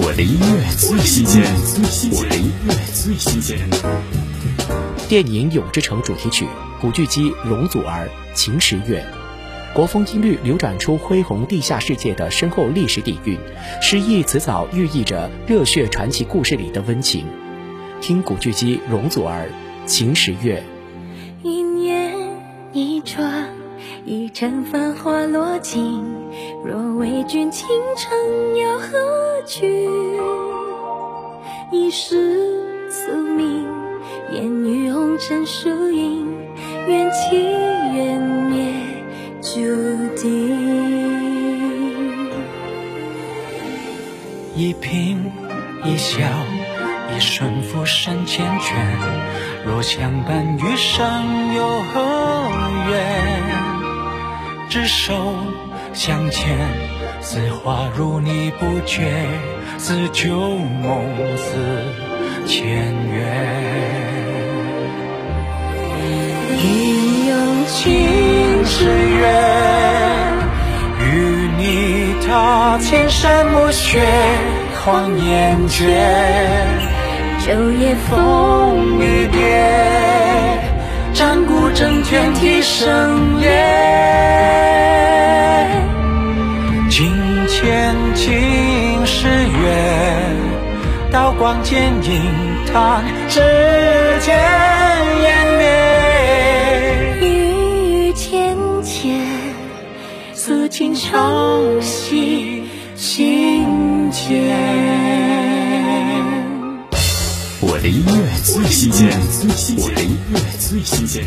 我的音乐最新鲜，我的音乐最新鲜。电影《永之城》主题曲，古巨基《容祖儿》《秦时月》，国风音律流转出恢宏地下世界的深厚历史底蕴，诗意词藻寓意着热血传奇故事里的温情。听古巨基《容祖儿》《秦时月》。一城繁华落尽。若为君倾城，又何惧？一世宿命，烟雨红尘输赢，缘起缘灭注定。一颦一笑，一瞬浮生缱绻。若相伴余生，又何？执手。相牵，似花如你不觉，似旧梦似前缘。一用情之缘，与你踏千山暮雪，狂烟绝。昼夜风雨别，战鼓震天啼声咽。光剑影弹指间湮灭。雨千千，诉尽朝夕心间。我的音乐最新鲜，我的音乐最新鲜。